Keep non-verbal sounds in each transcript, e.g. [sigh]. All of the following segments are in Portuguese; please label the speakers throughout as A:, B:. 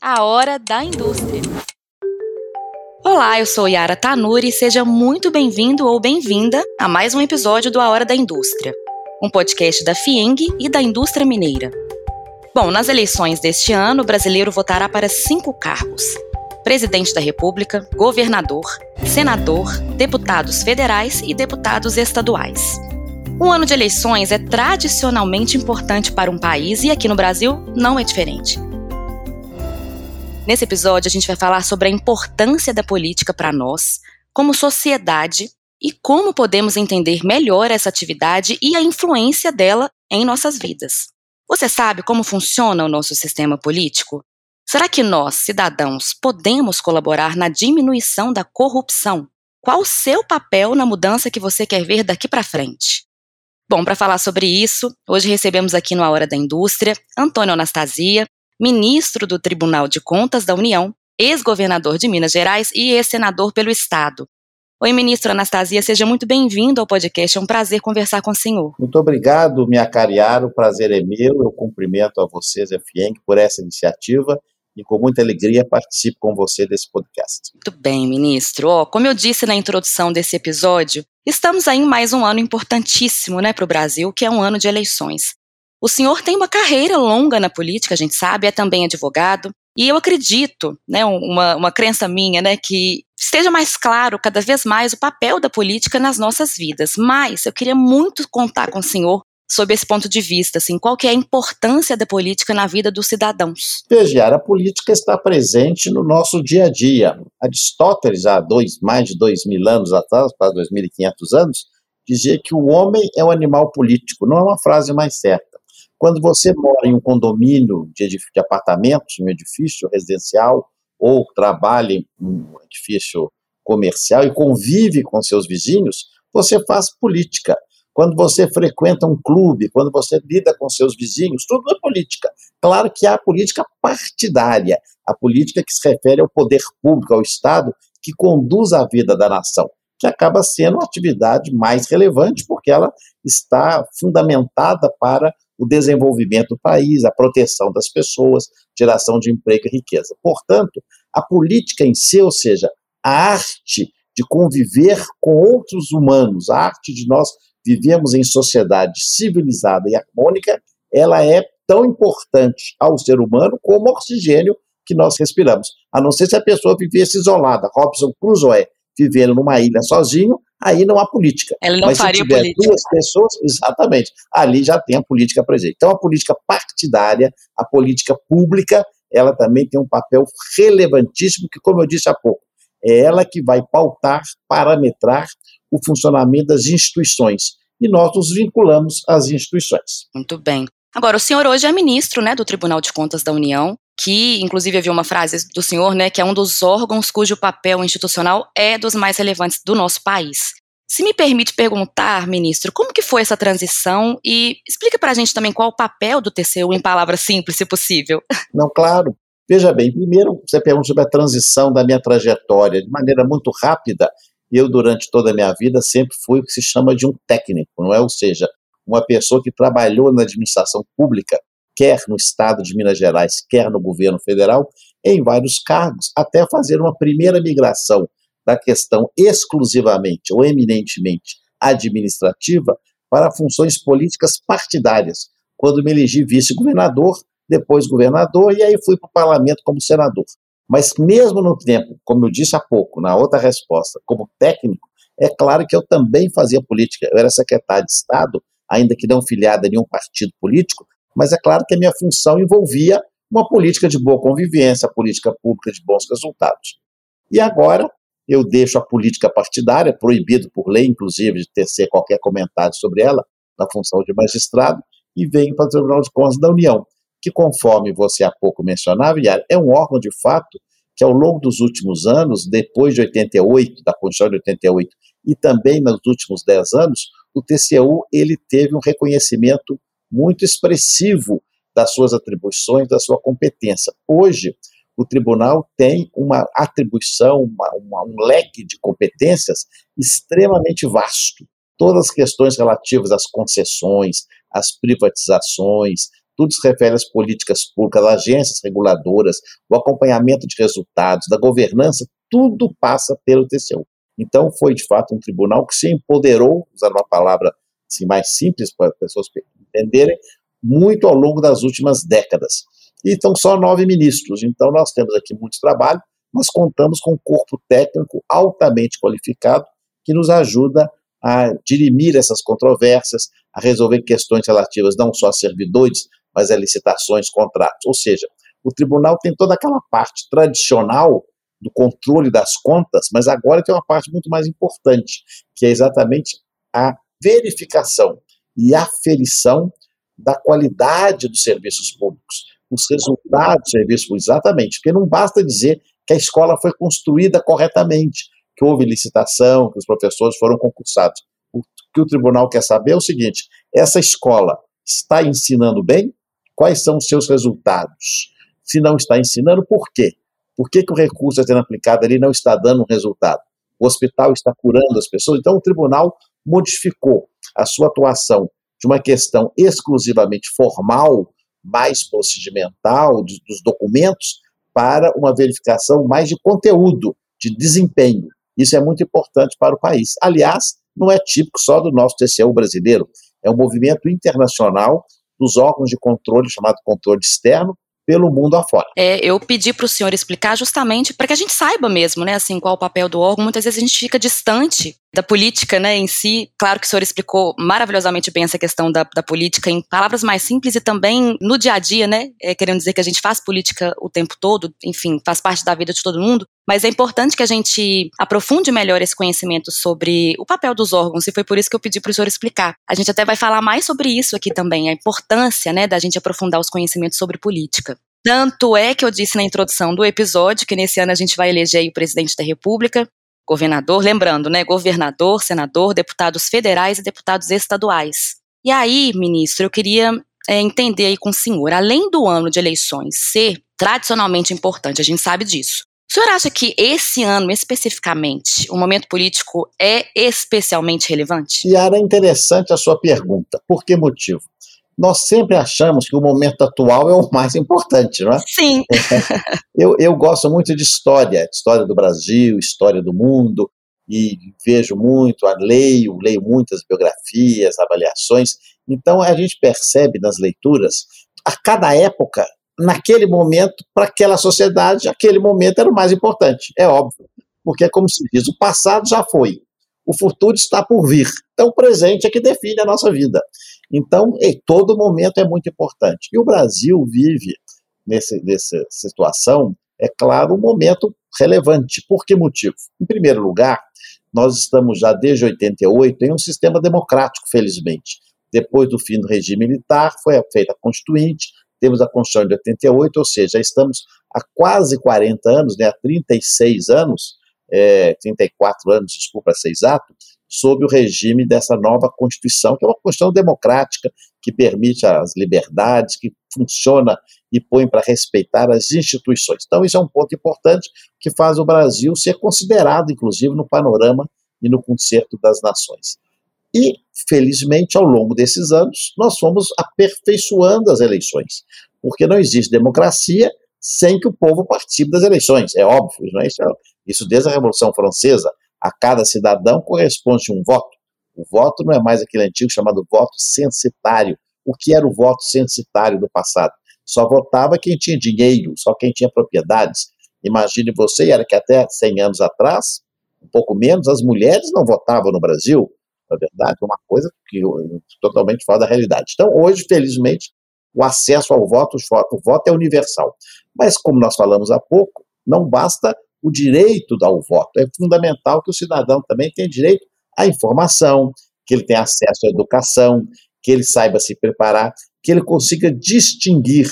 A: A Hora da Indústria. Olá, eu sou Yara Tanuri e seja muito bem-vindo ou bem-vinda a mais um episódio do A Hora da Indústria, um podcast da FIENG e da indústria mineira. Bom, nas eleições deste ano, o brasileiro votará para cinco cargos: presidente da República, governador, senador, deputados federais e deputados estaduais. Um ano de eleições é tradicionalmente importante para um país e aqui no Brasil não é diferente. Nesse episódio, a gente vai falar sobre a importância da política para nós, como sociedade, e como podemos entender melhor essa atividade e a influência dela em nossas vidas. Você sabe como funciona o nosso sistema político? Será que nós, cidadãos, podemos colaborar na diminuição da corrupção? Qual o seu papel na mudança que você quer ver daqui para frente? Bom, para falar sobre isso, hoje recebemos aqui no A Hora da Indústria Antônio Anastasia, ministro do Tribunal de Contas da União, ex-governador de Minas Gerais e ex-senador pelo Estado. Oi, ministro Anastasia, seja muito bem-vindo ao podcast. É um prazer conversar com o senhor.
B: Muito obrigado, minha cariara. O prazer é meu. Eu cumprimento a vocês, FIENG, por essa iniciativa e com muita alegria participo com você desse podcast.
A: Muito bem, ministro. Oh, como eu disse na introdução desse episódio, estamos aí em mais um ano importantíssimo né, para o Brasil, que é um ano de eleições. O senhor tem uma carreira longa na política, a gente sabe, é também advogado, e eu acredito, né, uma, uma crença minha, né, que esteja mais claro cada vez mais o papel da política nas nossas vidas. Mas eu queria muito contar com o senhor sob esse ponto de vista, assim, qual que é a importância da política na vida dos cidadãos?
B: Veja, a política está presente no nosso dia a dia. Aristóteles, há dois, mais de dois mil anos atrás, quase 2.500 anos, dizia que o homem é um animal político. Não é uma frase mais certa. Quando você mora em um condomínio de, de apartamentos, um edifício residencial, ou trabalha em um edifício comercial e convive com seus vizinhos, você faz política quando você frequenta um clube, quando você lida com seus vizinhos, tudo é política. Claro que há a política partidária, a política que se refere ao poder público, ao Estado, que conduz a vida da nação, que acaba sendo a atividade mais relevante, porque ela está fundamentada para o desenvolvimento do país, a proteção das pessoas, geração de emprego e riqueza. Portanto, a política em si, ou seja, a arte de conviver com outros humanos, a arte de nós vivemos em sociedade civilizada e harmônica, ela é tão importante ao ser humano como o oxigênio que nós respiramos. A não ser se a pessoa vivesse isolada, Robson Crusoe, vivendo numa ilha sozinho, aí não há política.
A: Ela não
B: Mas
A: faria
B: se tiver
A: política.
B: duas pessoas, exatamente, ali já tem a política presente. Então a política partidária, a política pública, ela também tem um papel relevantíssimo que, como eu disse há pouco, é ela que vai pautar, parametrar o funcionamento das instituições. E nós nos vinculamos às instituições.
A: Muito bem. Agora, o senhor hoje é ministro né, do Tribunal de Contas da União, que, inclusive, havia uma frase do senhor, né, que é um dos órgãos cujo papel institucional é dos mais relevantes do nosso país. Se me permite perguntar, ministro, como que foi essa transição e explica para a gente também qual o papel do TCU em palavras simples, se possível. [laughs]
B: Não, claro. Veja bem, primeiro você pergunta sobre a transição da minha trajetória. De maneira muito rápida, eu, durante toda a minha vida, sempre fui o que se chama de um técnico, não é? Ou seja, uma pessoa que trabalhou na administração pública, quer no Estado de Minas Gerais, quer no governo federal, em vários cargos, até fazer uma primeira migração da questão exclusivamente ou eminentemente administrativa para funções políticas partidárias, quando me elegi vice-governador, depois governador, e aí fui para o parlamento como senador. Mas mesmo no tempo, como eu disse há pouco, na outra resposta, como técnico, é claro que eu também fazia política. Eu era secretário de Estado, ainda que não filiado a nenhum partido político, mas é claro que a minha função envolvia uma política de boa convivência, política pública de bons resultados. E agora eu deixo a política partidária, proibido por lei, inclusive, de tecer qualquer comentário sobre ela, na função de magistrado, e venho para o Tribunal de Contas da União, que, conforme você há pouco mencionava, Yara, é um órgão de fato que, ao longo dos últimos anos, depois de 88, da Constituição de 88, e também nos últimos 10 anos, o TCU ele teve um reconhecimento muito expressivo das suas atribuições, da sua competência. Hoje, o tribunal tem uma atribuição, uma, uma, um leque de competências extremamente vasto. Todas as questões relativas às concessões, às privatizações, tudo se refere às políticas públicas, às agências reguladoras, o acompanhamento de resultados, da governança, tudo passa pelo TCU. Então, foi de fato um tribunal que se empoderou, usando uma palavra assim, mais simples para as pessoas entenderem, muito ao longo das últimas décadas. E estão só nove ministros, então nós temos aqui muito trabalho, mas contamos com um corpo técnico altamente qualificado que nos ajuda a dirimir essas controvérsias, a resolver questões relativas não só a servidores, mas a licitações, contratos. Ou seja, o tribunal tem toda aquela parte tradicional do controle das contas, mas agora tem uma parte muito mais importante, que é exatamente a verificação e aferição da qualidade dos serviços públicos, os resultados dos serviços públicos, exatamente, porque não basta dizer que a escola foi construída corretamente, que houve licitação, que os professores foram concursados. O que o tribunal quer saber é o seguinte: essa escola está ensinando bem? Quais são os seus resultados? Se não está ensinando, por quê? Por que, que o recurso está sendo aplicado ali não está dando um resultado? O hospital está curando as pessoas? Então, o tribunal modificou a sua atuação de uma questão exclusivamente formal, mais procedimental, dos, documentos, para uma verificação mais de conteúdo, de desempenho. Isso é muito importante para o país. Aliás, não é típico só do nosso TCU brasileiro, é um movimento internacional dos órgãos de controle, chamado controle externo, pelo mundo afora.
A: É, eu pedi para o senhor explicar justamente para que a gente saiba mesmo, né, assim, qual o papel do órgão. Muitas vezes a gente fica distante da política, né, em si. Claro que o senhor explicou maravilhosamente bem essa questão da, da política em palavras mais simples e também no dia a dia, né, é, querendo dizer que a gente faz política o tempo todo, enfim, faz parte da vida de todo mundo. Mas é importante que a gente aprofunde melhor esse conhecimento sobre o papel dos órgãos, e foi por isso que eu pedi para o senhor explicar. A gente até vai falar mais sobre isso aqui também, a importância, né, da gente aprofundar os conhecimentos sobre política. Tanto é que eu disse na introdução do episódio que nesse ano a gente vai eleger o presidente da República, governador, lembrando, né, governador, senador, deputados federais e deputados estaduais. E aí, ministro, eu queria é, entender aí com o senhor, além do ano de eleições ser tradicionalmente importante, a gente sabe disso. O senhor acha que esse ano, especificamente, o momento político é especialmente relevante?
B: Yara, é interessante a sua pergunta. Por que motivo? Nós sempre achamos que o momento atual é o mais importante, não é?
A: Sim. [laughs]
B: eu, eu gosto muito de história, história do Brasil, história do mundo, e vejo muito, leio, leio muitas biografias, avaliações. Então a gente percebe nas leituras, a cada época, naquele momento, para aquela sociedade, aquele momento era o mais importante, é óbvio. Porque é como se diz, o passado já foi, o futuro está por vir. Então o presente é que define a nossa vida. Então, em todo momento é muito importante. E o Brasil vive nesse, nessa situação, é claro, um momento relevante. Por que motivo? Em primeiro lugar, nós estamos já desde 88 em um sistema democrático, felizmente. Depois do fim do regime militar, foi feita a Constituinte, temos a Constituição de 88, ou seja, estamos há quase 40 anos, né, há 36 anos, é, 34 anos, desculpa ser exato, sob o regime dessa nova Constituição, que é uma Constituição democrática, que permite as liberdades, que funciona e põe para respeitar as instituições. Então, isso é um ponto importante que faz o Brasil ser considerado, inclusive, no panorama e no concerto das nações. E, felizmente, ao longo desses anos, nós fomos aperfeiçoando as eleições, porque não existe democracia sem que o povo participe das eleições, é óbvio, não é isso? Isso desde a Revolução Francesa, a cada cidadão corresponde um voto. O voto não é mais aquele antigo chamado voto censitário. O que era o voto censitário do passado? Só votava quem tinha dinheiro, só quem tinha propriedades. Imagine você, era que até 100 anos atrás, um pouco menos, as mulheres não votavam no Brasil. Na verdade, uma coisa que totalmente fora da realidade. Então, hoje, felizmente, o acesso ao voto, o voto é universal. Mas, como nós falamos há pouco, não basta o direito ao voto. É fundamental que o cidadão também tenha direito à informação, que ele tenha acesso à educação, que ele saiba se preparar, que ele consiga distinguir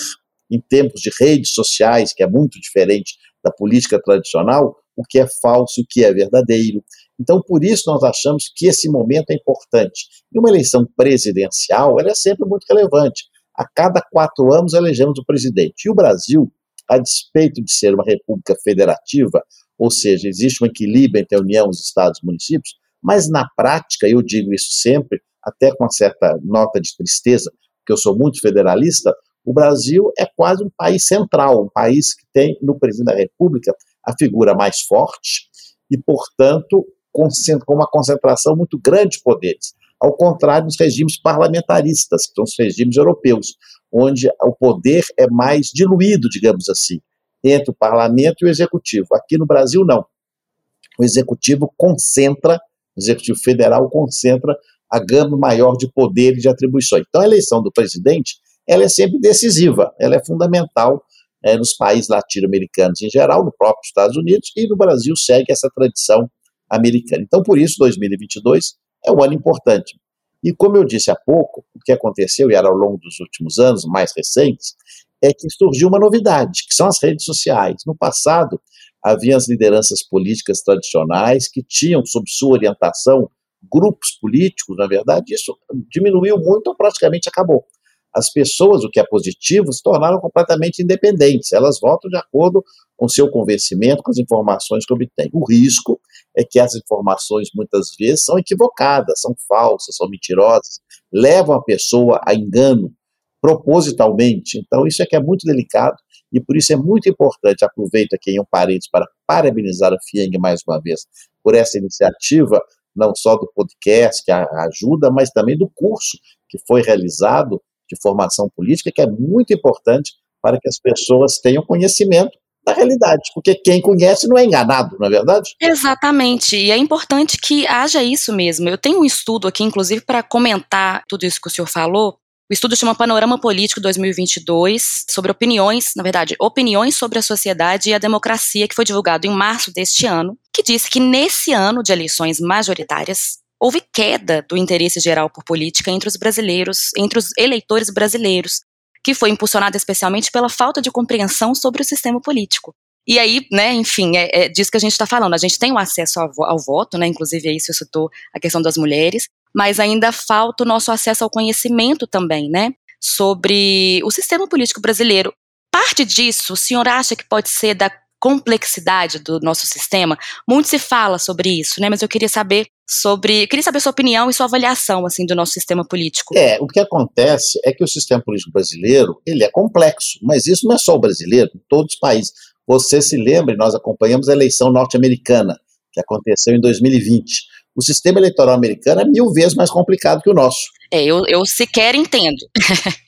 B: em tempos de redes sociais, que é muito diferente da política tradicional, o que é falso o que é verdadeiro. Então, por isso nós achamos que esse momento é importante. E uma eleição presidencial, ela é sempre muito relevante. A cada quatro anos elegemos o presidente. E o Brasil a despeito de ser uma república federativa, ou seja, existe um equilíbrio entre a União, os estados e municípios, mas na prática, eu digo isso sempre, até com uma certa nota de tristeza, porque eu sou muito federalista, O Brasil é quase um país central, um país que tem no presidente da República a figura mais forte e, portanto, com uma concentração muito grande de poderes. Ao contrário dos regimes parlamentaristas, que são os regimes europeus, onde o poder é mais diluído, digamos assim, entre o parlamento e o executivo. Aqui no Brasil, não. O executivo concentra, o executivo federal concentra a gama maior de poderes e de atribuições. Então, a eleição do presidente ela é sempre decisiva, ela é fundamental é, nos países latino-americanos em geral, no próprio Estados Unidos, e no Brasil segue essa tradição americana. Então, por isso, 2022 é um ano importante. E como eu disse há pouco, o que aconteceu, e era ao longo dos últimos anos, mais recentes, é que surgiu uma novidade, que são as redes sociais. No passado, havia as lideranças políticas tradicionais que tinham, sob sua orientação, grupos políticos, na verdade, isso diminuiu muito ou praticamente acabou as pessoas, o que é positivo, se tornaram completamente independentes. Elas votam de acordo com seu convencimento, com as informações que obtêm. O risco é que as informações muitas vezes são equivocadas, são falsas, são mentirosas, levam a pessoa a engano propositalmente. Então, isso é que é muito delicado e por isso é muito importante. Aproveito aqui em um parênteses para parabenizar a FIENG mais uma vez por essa iniciativa, não só do podcast que ajuda, mas também do curso que foi realizado de formação política, que é muito importante para que as pessoas tenham conhecimento da realidade, porque quem conhece não é enganado, não é verdade?
A: Exatamente, e é importante que haja isso mesmo. Eu tenho um estudo aqui, inclusive, para comentar tudo isso que o senhor falou. O estudo chama Panorama Político 2022, sobre opiniões, na verdade, opiniões sobre a sociedade e a democracia, que foi divulgado em março deste ano, que disse que nesse ano de eleições majoritárias, houve queda do interesse geral por política entre os brasileiros, entre os eleitores brasileiros, que foi impulsionada especialmente pela falta de compreensão sobre o sistema político. E aí, né, enfim, é, é disso que a gente está falando. A gente tem o acesso ao, ao, voto, né, inclusive aí você citou a questão das mulheres, mas ainda falta o nosso acesso ao conhecimento também, né, sobre o sistema político brasileiro. Parte disso, o senhor acha que pode ser da complexidade do nosso sistema? Muito se fala sobre isso, né, mas eu queria saber sobre. Eu queria saber sua opinião e sua avaliação assim do nosso sistema político.
B: É, o que acontece é que o sistema político brasileiro ele é complexo, mas isso não é só o brasileiro, em todos os países. Você se lembra, nós acompanhamos a eleição norte-americana, que aconteceu em 2020. O sistema eleitoral americano é mil vezes mais complicado que o nosso.
A: É, eu, eu sequer entendo. [laughs]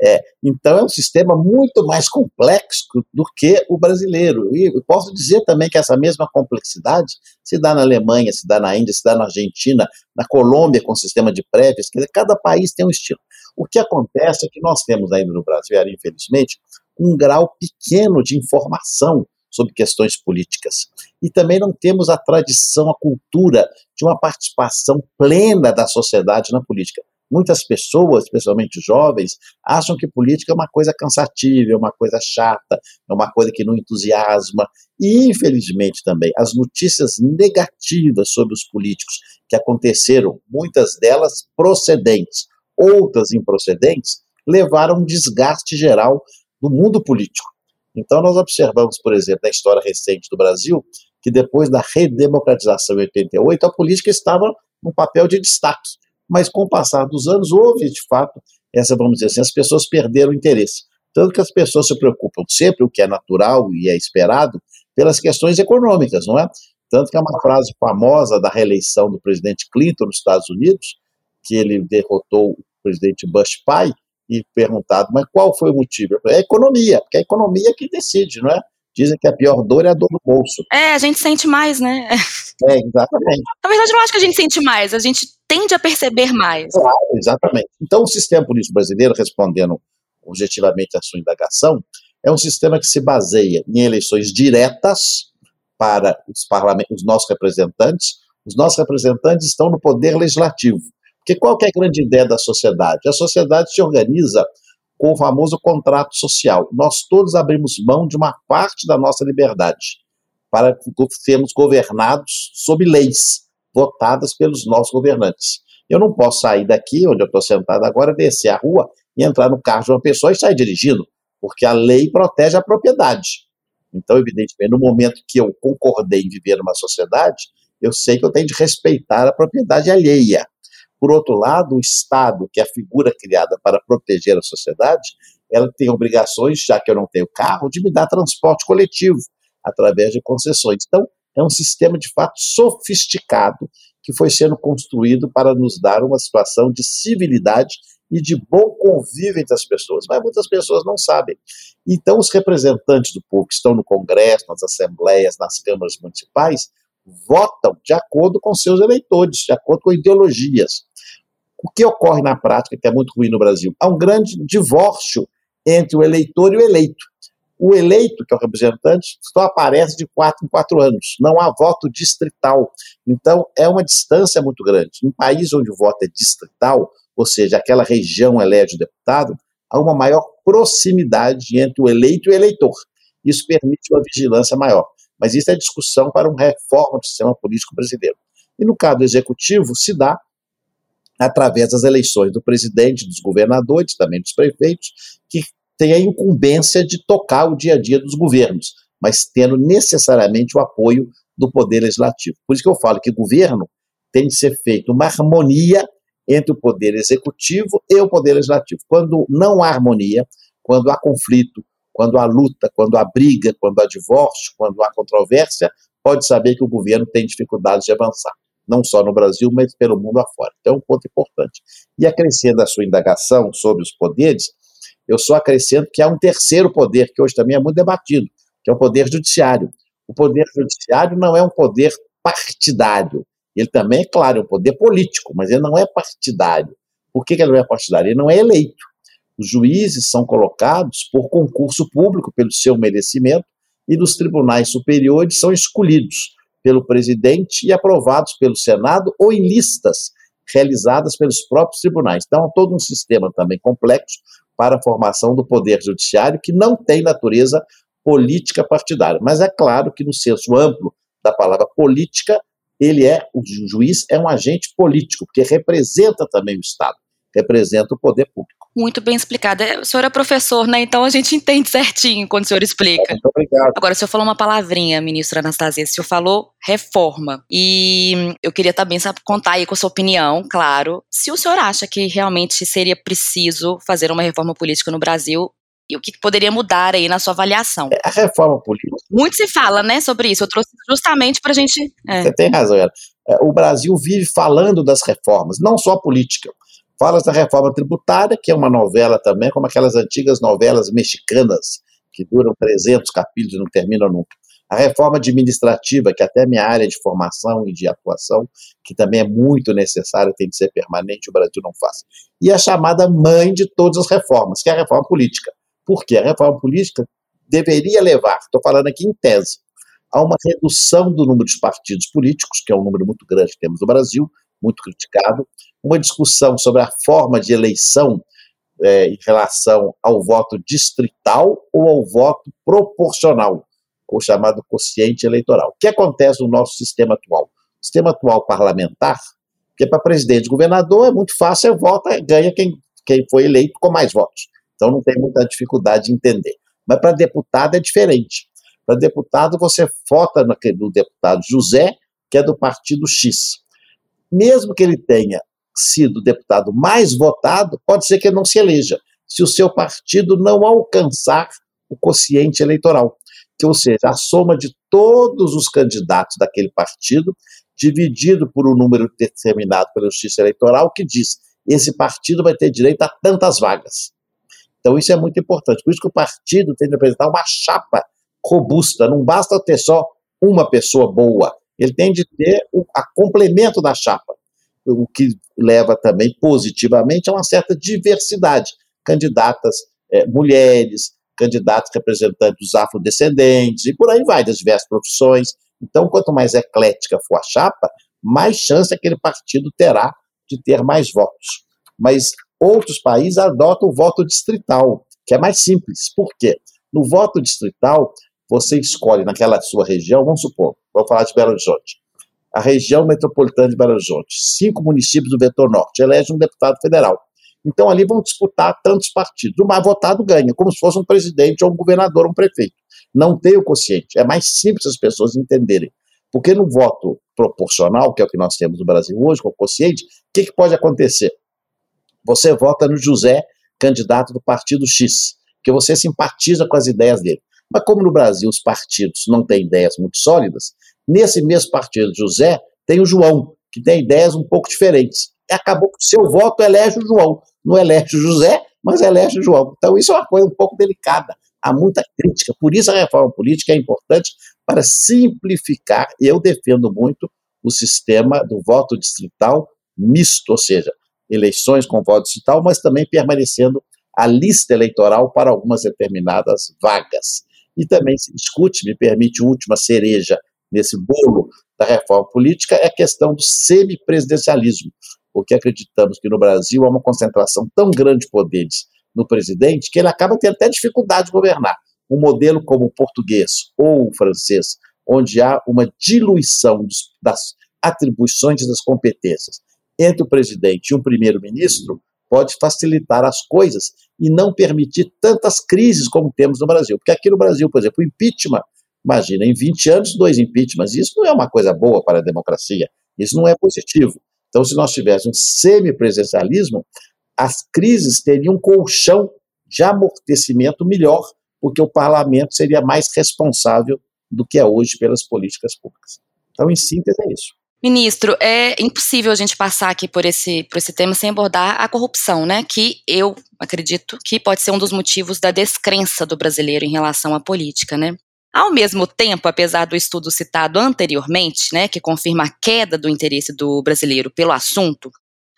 B: É, então é um sistema muito mais complexo do que o brasileiro. E posso dizer também que essa mesma complexidade se dá na Alemanha, se dá na Índia, se dá na Argentina, na Colômbia com sistema de prévias, quer dizer, cada país tem um estilo. O que acontece é que nós temos ainda no Brasil, infelizmente, um grau pequeno de informação sobre questões políticas. E também não temos a tradição, a cultura de uma participação plena da sociedade na política. Muitas pessoas, especialmente jovens, acham que política é uma coisa cansativa, é uma coisa chata, é uma coisa que não entusiasma. E, infelizmente, também, as notícias negativas sobre os políticos que aconteceram, muitas delas procedentes, outras improcedentes, levaram um desgaste geral no mundo político. Então, nós observamos, por exemplo, na história recente do Brasil, que depois da redemocratização em 88, a política estava num papel de destaque mas com o passar dos anos houve, de fato, essa, vamos dizer assim, as pessoas perderam o interesse. Tanto que as pessoas se preocupam sempre, o que é natural e é esperado, pelas questões econômicas, não é? Tanto que é uma frase famosa da reeleição do presidente Clinton nos Estados Unidos, que ele derrotou o presidente Bush pai, e perguntado, mas qual foi o motivo? É a economia, porque é a economia que decide, não é? Dizem que a pior dor é a dor no bolso.
A: É, a gente sente mais, né?
B: É, exatamente.
A: Na verdade, eu não acho que a gente sente mais, a gente tende a perceber mais.
B: Claro, exatamente. Então, o sistema político brasileiro, respondendo objetivamente à sua indagação, é um sistema que se baseia em eleições diretas para os, os nossos representantes. Os nossos representantes estão no poder legislativo. Porque qual é a grande ideia da sociedade? A sociedade se organiza com o famoso contrato social. Nós todos abrimos mão de uma parte da nossa liberdade para sermos governados sob leis votadas pelos nossos governantes. Eu não posso sair daqui, onde eu estou sentado agora, descer a rua e entrar no carro de uma pessoa e sair dirigindo, porque a lei protege a propriedade. Então, evidentemente, no momento que eu concordei em viver numa sociedade, eu sei que eu tenho de respeitar a propriedade alheia. Por outro lado, o Estado, que é a figura criada para proteger a sociedade, ela tem obrigações, já que eu não tenho carro, de me dar transporte coletivo através de concessões. Então, é um sistema de fato sofisticado que foi sendo construído para nos dar uma situação de civilidade e de bom convívio entre as pessoas, mas muitas pessoas não sabem. Então, os representantes do povo que estão no Congresso, nas assembleias, nas câmaras municipais, votam de acordo com seus eleitores, de acordo com ideologias. O que ocorre na prática, que é muito ruim no Brasil? Há um grande divórcio entre o eleitor e o eleito. O eleito, que é o representante, só aparece de quatro em quatro anos. Não há voto distrital. Então, é uma distância muito grande. Em país onde o voto é distrital, ou seja, aquela região elege o deputado, há uma maior proximidade entre o eleito e o eleitor. Isso permite uma vigilância maior. Mas isso é discussão para uma reforma do sistema político brasileiro. E no caso do executivo, se dá através das eleições do presidente, dos governadores, também dos prefeitos, que tem a incumbência de tocar o dia a dia dos governos, mas tendo necessariamente o apoio do poder legislativo. Por isso que eu falo que governo tem de ser feito uma harmonia entre o poder executivo e o poder legislativo. Quando não há harmonia, quando há conflito, quando há luta, quando há briga, quando há divórcio, quando há controvérsia, pode saber que o governo tem dificuldades de avançar, não só no Brasil, mas pelo mundo afora. Então é um ponto importante. E acrescendo a sua indagação sobre os poderes, eu só acrescento que há um terceiro poder, que hoje também é muito debatido, que é o poder judiciário. O poder judiciário não é um poder partidário, ele também, é claro, é um poder político, mas ele não é partidário. Por que ele não é partidário? Ele não é eleito. Os juízes são colocados por concurso público, pelo seu merecimento, e nos tribunais superiores são escolhidos pelo presidente e aprovados pelo Senado ou em listas realizadas pelos próprios tribunais. Então, há todo um sistema também complexo para a formação do poder judiciário que não tem natureza política partidária. Mas é claro que, no senso amplo da palavra política, ele é, o juiz é um agente político, porque representa também o Estado, representa o poder público.
A: Muito bem explicado. É, o senhor é professor, né? Então a gente entende certinho quando o senhor explica.
B: Muito obrigado.
A: Agora, o senhor falou uma palavrinha, ministra Anastasia. O senhor falou reforma. E eu queria também sabe, contar aí com a sua opinião, claro. Se o senhor acha que realmente seria preciso fazer uma reforma política no Brasil e o que poderia mudar aí na sua avaliação?
B: É, a reforma política.
A: Muito se fala, né, sobre isso. Eu trouxe justamente para a gente.
B: É. Você tem razão, Era. É, o Brasil vive falando das reformas, não só política. Fala da reforma tributária, que é uma novela também, como aquelas antigas novelas mexicanas, que duram 300 capítulos e não terminam nunca. A reforma administrativa, que até é minha área de formação e de atuação, que também é muito necessária, tem de ser permanente, o Brasil não faz. E a chamada mãe de todas as reformas, que é a reforma política porque a reforma política deveria levar, estou falando aqui em tese, a uma redução do número de partidos políticos, que é um número muito grande que temos no Brasil, muito criticado, uma discussão sobre a forma de eleição é, em relação ao voto distrital ou ao voto proporcional, o chamado quociente eleitoral. O que acontece no nosso sistema atual? Sistema atual parlamentar, que para presidente e governador é muito fácil, é vota, ganha quem, quem foi eleito com mais votos. Então não tem muita dificuldade de entender. Mas para deputado é diferente. Para deputado, você vota no deputado José, que é do partido X. Mesmo que ele tenha sido deputado mais votado, pode ser que ele não se eleja, se o seu partido não alcançar o quociente eleitoral, que, ou seja, a soma de todos os candidatos daquele partido, dividido por um número determinado pela justiça eleitoral, que diz esse partido vai ter direito a tantas vagas. Então isso é muito importante. Por isso que o partido tem de apresentar uma chapa robusta, não basta ter só uma pessoa boa, ele tem de ter o a complemento da chapa, o que leva também positivamente a uma certa diversidade. Candidatas é, mulheres, candidatos representantes dos afrodescendentes, e por aí vai, das diversas profissões. Então, quanto mais eclética for a chapa, mais chance aquele partido terá de ter mais votos. Mas Outros países adotam o voto distrital, que é mais simples. Por quê? No voto distrital, você escolhe naquela sua região, vamos supor, vamos falar de Belo Horizonte, a região metropolitana de Belo Horizonte, cinco municípios do vetor norte, elege um deputado federal. Então ali vão disputar tantos partidos. O mais votado ganha, como se fosse um presidente ou um governador ou um prefeito. Não tem o quociente. É mais simples as pessoas entenderem. Porque no voto proporcional, que é o que nós temos no Brasil hoje, com o quociente, o que, que pode acontecer? Você vota no José, candidato do partido X, que você simpatiza com as ideias dele. Mas como no Brasil os partidos não têm ideias muito sólidas, nesse mesmo partido José tem o João, que tem ideias um pouco diferentes. E acabou que o seu voto elege o João. Não elege o José, mas elege o João. Então isso é uma coisa um pouco delicada. Há muita crítica. Por isso a reforma política é importante para simplificar. Eu defendo muito o sistema do voto distrital misto, ou seja, eleições com voto distrital, mas também permanecendo a lista eleitoral para algumas determinadas vagas. E também se discute, me permite, última cereja nesse bolo da reforma política, é a questão do semipresidencialismo, porque acreditamos que no Brasil há uma concentração tão grande de poderes no presidente que ele acaba tendo até dificuldade de governar. Um modelo como o português ou o francês, onde há uma diluição das atribuições e das competências entre o presidente e um primeiro-ministro, pode facilitar as coisas e não permitir tantas crises como temos no Brasil. Porque aqui no Brasil, por exemplo, o impeachment, imagina, em 20 anos, dois impeachments, isso não é uma coisa boa para a democracia, isso não é positivo. Então, se nós tivéssemos um semipresencialismo, as crises teriam um colchão de amortecimento melhor, porque o parlamento seria mais responsável do que é hoje pelas políticas públicas. Então, em síntese, é isso.
A: Ministro, é impossível a gente passar aqui por esse, por esse tema sem abordar a corrupção, né? Que eu acredito que pode ser um dos motivos da descrença do brasileiro em relação à política, né? Ao mesmo tempo, apesar do estudo citado anteriormente, né, que confirma a queda do interesse do brasileiro pelo assunto,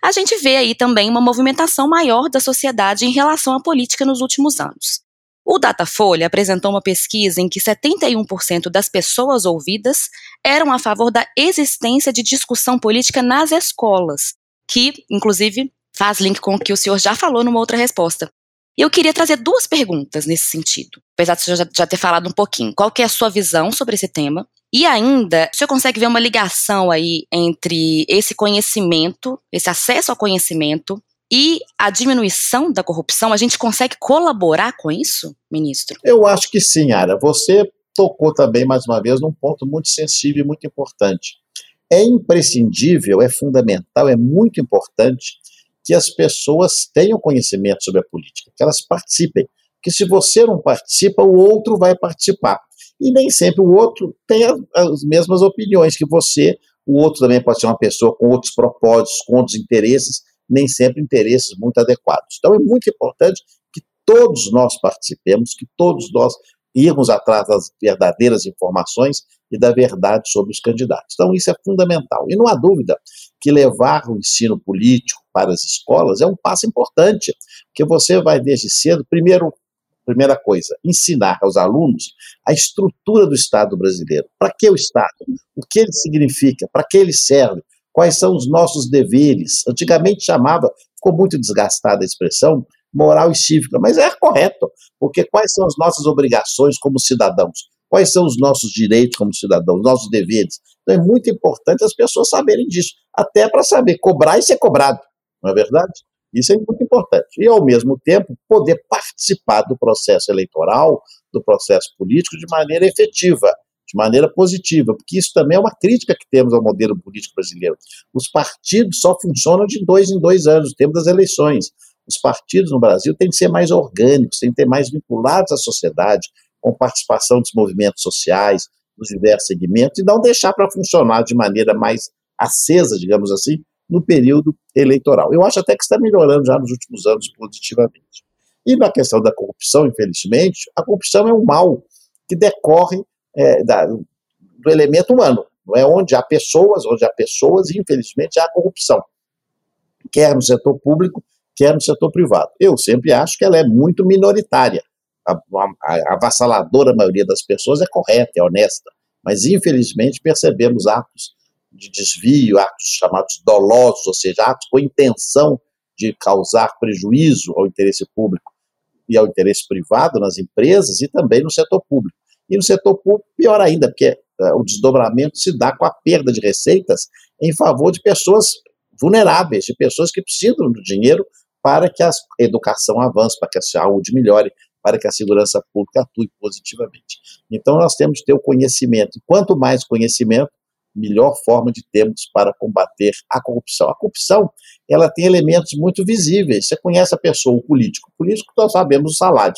A: a gente vê aí também uma movimentação maior da sociedade em relação à política nos últimos anos. O Datafolha apresentou uma pesquisa em que 71% das pessoas ouvidas eram a favor da existência de discussão política nas escolas, que, inclusive, faz link com o que o senhor já falou numa outra resposta. Eu queria trazer duas perguntas nesse sentido, apesar de você já, já ter falado um pouquinho. Qual que é a sua visão sobre esse tema? E ainda, o senhor consegue ver uma ligação aí entre esse conhecimento, esse acesso ao conhecimento e a diminuição da corrupção, a gente consegue colaborar com isso, ministro?
B: Eu acho que sim, Ara. Você tocou também, mais uma vez, num ponto muito sensível e muito importante. É imprescindível, é fundamental, é muito importante que as pessoas tenham conhecimento sobre a política, que elas participem. Porque se você não participa, o outro vai participar. E nem sempre o outro tem as mesmas opiniões que você, o outro também pode ser uma pessoa com outros propósitos, com outros interesses, nem sempre interesses muito adequados. Então é muito importante que todos nós participemos, que todos nós irmos atrás das verdadeiras informações e da verdade sobre os candidatos. Então isso é fundamental. E não há dúvida que levar o ensino político para as escolas é um passo importante, porque você vai desde cedo, primeiro primeira coisa, ensinar aos alunos a estrutura do Estado brasileiro. Para que o Estado? O que ele significa? Para que ele serve? Quais são os nossos deveres. Antigamente chamava, ficou muito desgastada a expressão, moral e cívica, mas é correto, porque quais são as nossas obrigações como cidadãos? Quais são os nossos direitos como cidadãos, nossos deveres? Então é muito importante as pessoas saberem disso, até para saber cobrar e ser cobrado, não é verdade? Isso é muito importante. E, ao mesmo tempo, poder participar do processo eleitoral, do processo político de maneira efetiva de maneira positiva, porque isso também é uma crítica que temos ao modelo político brasileiro. Os partidos só funcionam de dois em dois anos, no tempo das eleições. Os partidos no Brasil têm que ser mais orgânicos, têm que ter mais vinculados à sociedade, com participação dos movimentos sociais, dos diversos segmentos, e não deixar para funcionar de maneira mais acesa, digamos assim, no período eleitoral. Eu acho até que está melhorando já nos últimos anos positivamente. E na questão da corrupção, infelizmente, a corrupção é um mal que decorre é, da, do elemento humano, não é? onde há pessoas, onde há pessoas, e infelizmente há corrupção, quer no setor público, quer no setor privado. Eu sempre acho que ela é muito minoritária. A, a, a avassaladora maioria das pessoas é correta, é honesta, mas infelizmente percebemos atos de desvio, atos chamados dolosos, ou seja, atos com intenção de causar prejuízo ao interesse público e ao interesse privado nas empresas e também no setor público. E no setor público, pior ainda, porque uh, o desdobramento se dá com a perda de receitas em favor de pessoas vulneráveis, de pessoas que precisam do dinheiro para que a educação avance, para que a saúde melhore, para que a segurança pública atue positivamente. Então, nós temos que ter o conhecimento. Quanto mais conhecimento, melhor forma de termos para combater a corrupção. A corrupção, ela tem elementos muito visíveis. Você conhece a pessoa, o político. O político, nós sabemos o salário.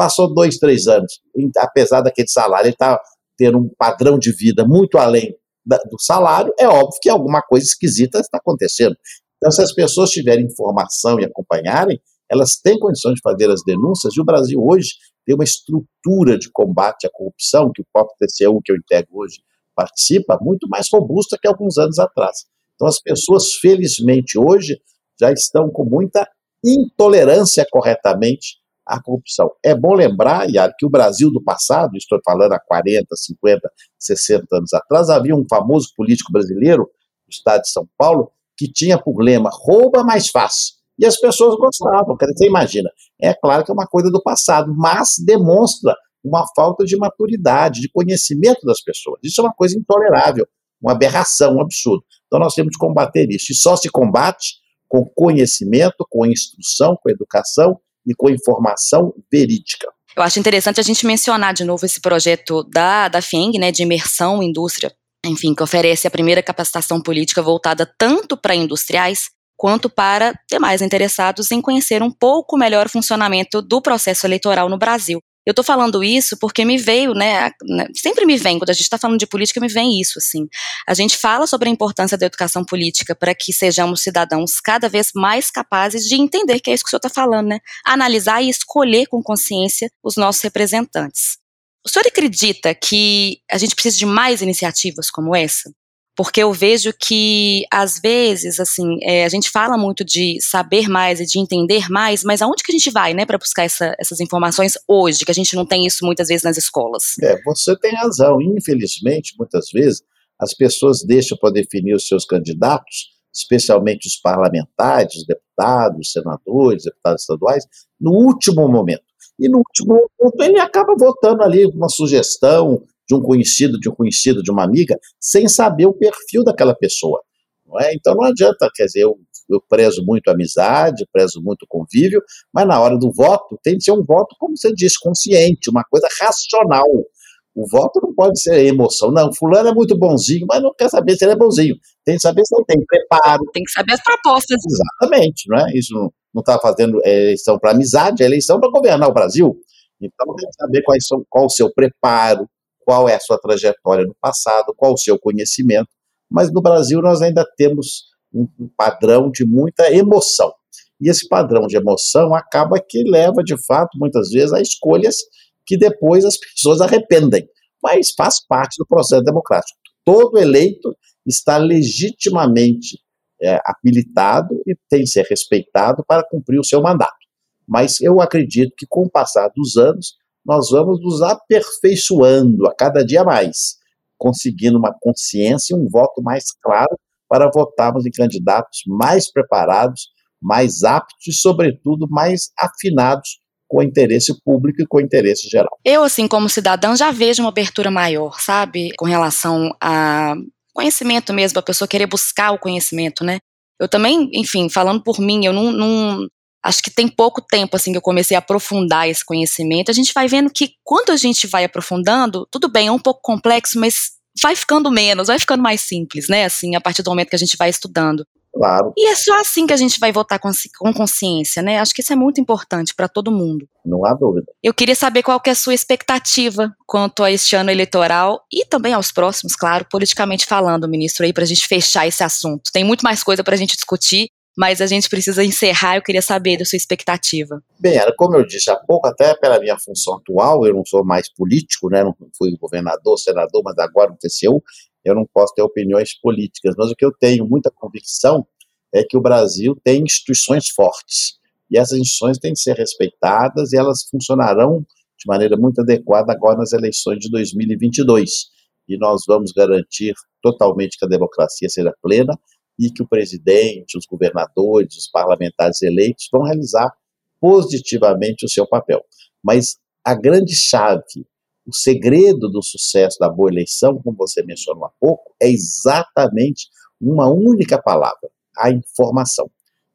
B: Passou dois, três anos, apesar daquele salário, ele está tendo um padrão de vida muito além do salário, é óbvio que alguma coisa esquisita está acontecendo. Então, se as pessoas tiverem informação e acompanharem, elas têm condições de fazer as denúncias, e o Brasil hoje tem uma estrutura de combate à corrupção, que o próprio TCU, que eu integro hoje, participa, muito mais robusta que alguns anos atrás. Então, as pessoas, felizmente, hoje, já estão com muita intolerância corretamente à corrupção. É bom lembrar, Yara, que o Brasil do passado, estou falando há 40, 50, 60 anos atrás, havia um famoso político brasileiro, do estado de São Paulo, que tinha por lema rouba mais fácil. E as pessoas gostavam. Você imagina, é claro que é uma coisa do passado, mas demonstra uma falta de maturidade, de conhecimento das pessoas. Isso é uma coisa intolerável, uma aberração, um absurdo. Então nós temos que combater isso. E só se combate com conhecimento, com instrução, com educação e com informação verídica.
A: Eu acho interessante a gente mencionar de novo esse projeto da, da FIENG, né, de imersão indústria, enfim, que oferece a primeira capacitação política voltada tanto para industriais quanto para demais interessados em conhecer um pouco melhor o funcionamento do processo eleitoral no Brasil. Eu estou falando isso porque me veio, né, né, sempre me vem, quando a gente está falando de política, me vem isso, assim. A gente fala sobre a importância da educação política para que sejamos cidadãos cada vez mais capazes de entender que é isso que o senhor está falando, né? Analisar e escolher com consciência os nossos representantes. O senhor acredita que a gente precisa de mais iniciativas como essa? Porque eu vejo que, às vezes, assim, é, a gente fala muito de saber mais e de entender mais, mas aonde que a gente vai, né, para buscar essa, essas informações hoje, que a gente não tem isso muitas vezes nas escolas?
B: É, você tem razão. Infelizmente, muitas vezes, as pessoas deixam para definir os seus candidatos, especialmente os parlamentares, os deputados, os senadores, deputados estaduais, no último momento. E no último momento ele acaba votando ali uma sugestão, de um conhecido, de um conhecido, de uma amiga, sem saber o perfil daquela pessoa. Não é? Então não adianta, quer dizer, eu, eu prezo muito a amizade, prezo muito o convívio, mas na hora do voto tem que ser um voto, como você disse, consciente, uma coisa racional. O voto não pode ser emoção. Não, fulano é muito bonzinho, mas não quer saber se ele é bonzinho. Tem que saber se ele tem preparo.
A: Tem que saber as propostas.
B: Exatamente, não é? Isso não está fazendo eleição para amizade, é eleição para governar o Brasil. Então tem que saber quais são, qual o seu preparo, qual é a sua trajetória no passado, qual o seu conhecimento, mas no Brasil nós ainda temos um, padrão de muita emoção. E esse padrão de emoção acaba que leva, de fato, muitas vezes, a escolhas que depois as [laughs] pessoas arrependem. Mas faz parte do processo democrático. Todo eleito está legitimamente é, habilitado e tem que ser respeitado para cumprir o seu mandato. Mas eu acredito que, com o passar dos anos, nós vamos nos aperfeiçoando a cada dia mais, conseguindo uma consciência e um voto mais claro para votarmos em candidatos mais preparados, mais aptos e, sobretudo, mais afinados com o interesse público e com o interesse geral.
A: Eu, assim, como cidadã, já vejo uma abertura maior, sabe, com relação a conhecimento mesmo, a pessoa querer buscar o conhecimento, né? Eu também, enfim, falando por mim, eu não, não, acho que tem pouco tempo assim que eu comecei a aprofundar esse conhecimento. A gente vai vendo que quando a gente vai aprofundando, tudo bem, é um pouco complexo, mas vai ficando menos, vai ficando mais simples, né? Assim, a partir do momento que a gente vai estudando.
B: Claro.
A: E é só assim que a gente vai votar com, com consciência, né? Acho que isso é muito importante para todo mundo.
B: Não há dúvida.
A: Eu queria saber qual que é a sua expectativa quanto a este ano eleitoral e também aos próximos, claro, politicamente falando, ministro, aí para a gente fechar esse assunto. Tem muito mais coisa para a gente discutir, mas a gente precisa encerrar. Eu queria saber da sua expectativa.
B: Bem, como eu disse há pouco, até pela minha função atual, eu não sou mais político, né? Não fui governador, senador, mas agora no TCU, eu não posso ter opiniões políticas. Mas o que eu tenho muita convicção é que o Brasil tem instituições fortes. E essas instituições têm que ser respeitadas e elas funcionarão de maneira muito adequada agora nas eleições de 2022. E nós vamos garantir totalmente que a democracia seja plena e que o presidente, os governadores, os parlamentares eleitos vão realizar positivamente o seu papel. Mas a grande chave, o segredo do sucesso da boa eleição, como você mencionou há pouco, é exatamente uma única palavra: a informação.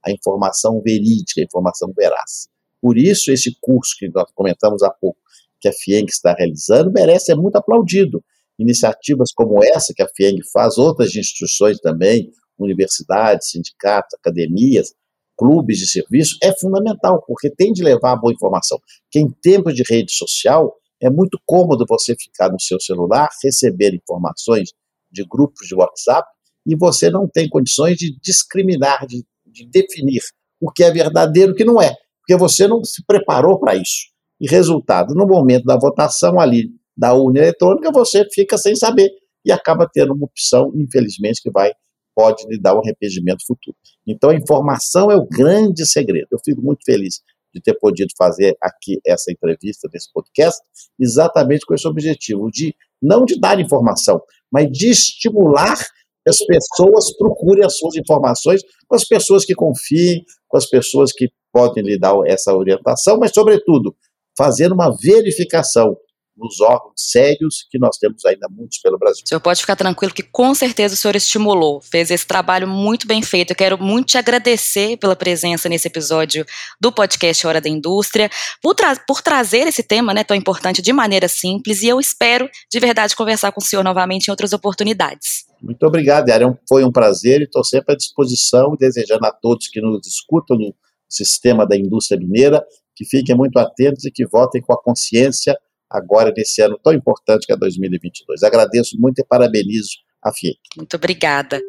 B: A informação verídica, a informação veraz. Por isso, esse curso que nós comentamos há pouco, que a FIENC está realizando, merece ser muito aplaudido. iniciativas como essa que a FIENG faz, outras instituições também, universidades, sindicatos, academias, clubes de serviço, é fundamental, porque tem de levar a boa informação. Que em tempos de rede social, é muito cômodo você ficar no seu celular, receber informações de grupos de WhatsApp, e você não tem condições de discriminar, de, de definir o que é verdadeiro e o que não é, porque você não se preparou para isso. E resultado, no momento da votação ali da urna eletrônica, você fica sem saber e acaba tendo uma opção, infelizmente, que vai pode lhe dar um arrependimento futuro. Então, a informação é o grande segredo. Eu fico muito feliz de ter podido fazer aqui essa entrevista, nesse podcast, exatamente com esse objetivo, de não de dar informação, mas de estimular que as pessoas procurem as suas informações com as pessoas que confiem, com as pessoas que podem lhe dar essa orientação, mas, sobretudo, fazendo uma verificação nos órgãos sérios que nós temos ainda muitos pelo Brasil.
A: O senhor pode ficar tranquilo que com certeza o senhor estimulou, fez esse trabalho muito bem feito. Eu quero muito te agradecer pela presença nesse episódio do podcast Hora da Indústria, por, tra por trazer esse tema né, tão importante de maneira simples e eu espero de verdade conversar com o senhor novamente em outras oportunidades.
B: Muito obrigado, Yara. Foi um prazer e estou sempre à disposição, desejando a todos que nos escutam no sistema da indústria mineira que fiquem muito atentos e que votem com a consciência agora nesse ano tão importante que é 2022. Agradeço muito e parabenizo a FIEC.
A: Muito obrigada.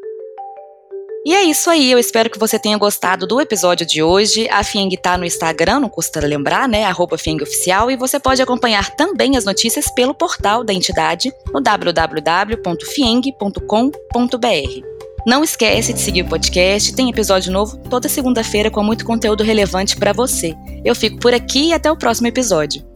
A: E é isso aí, eu espero que você tenha gostado do episódio de hoje. A FIENG está no Instagram, não custa lembrar, né? Arroba FIENG Oficial, e você pode acompanhar também as notícias pelo portal da entidade no www.fieng.com.br. Não esquece de seguir o podcast, tem episódio novo toda segunda-feira com muito conteúdo relevante para você. Eu fico por aqui e até o próximo episódio.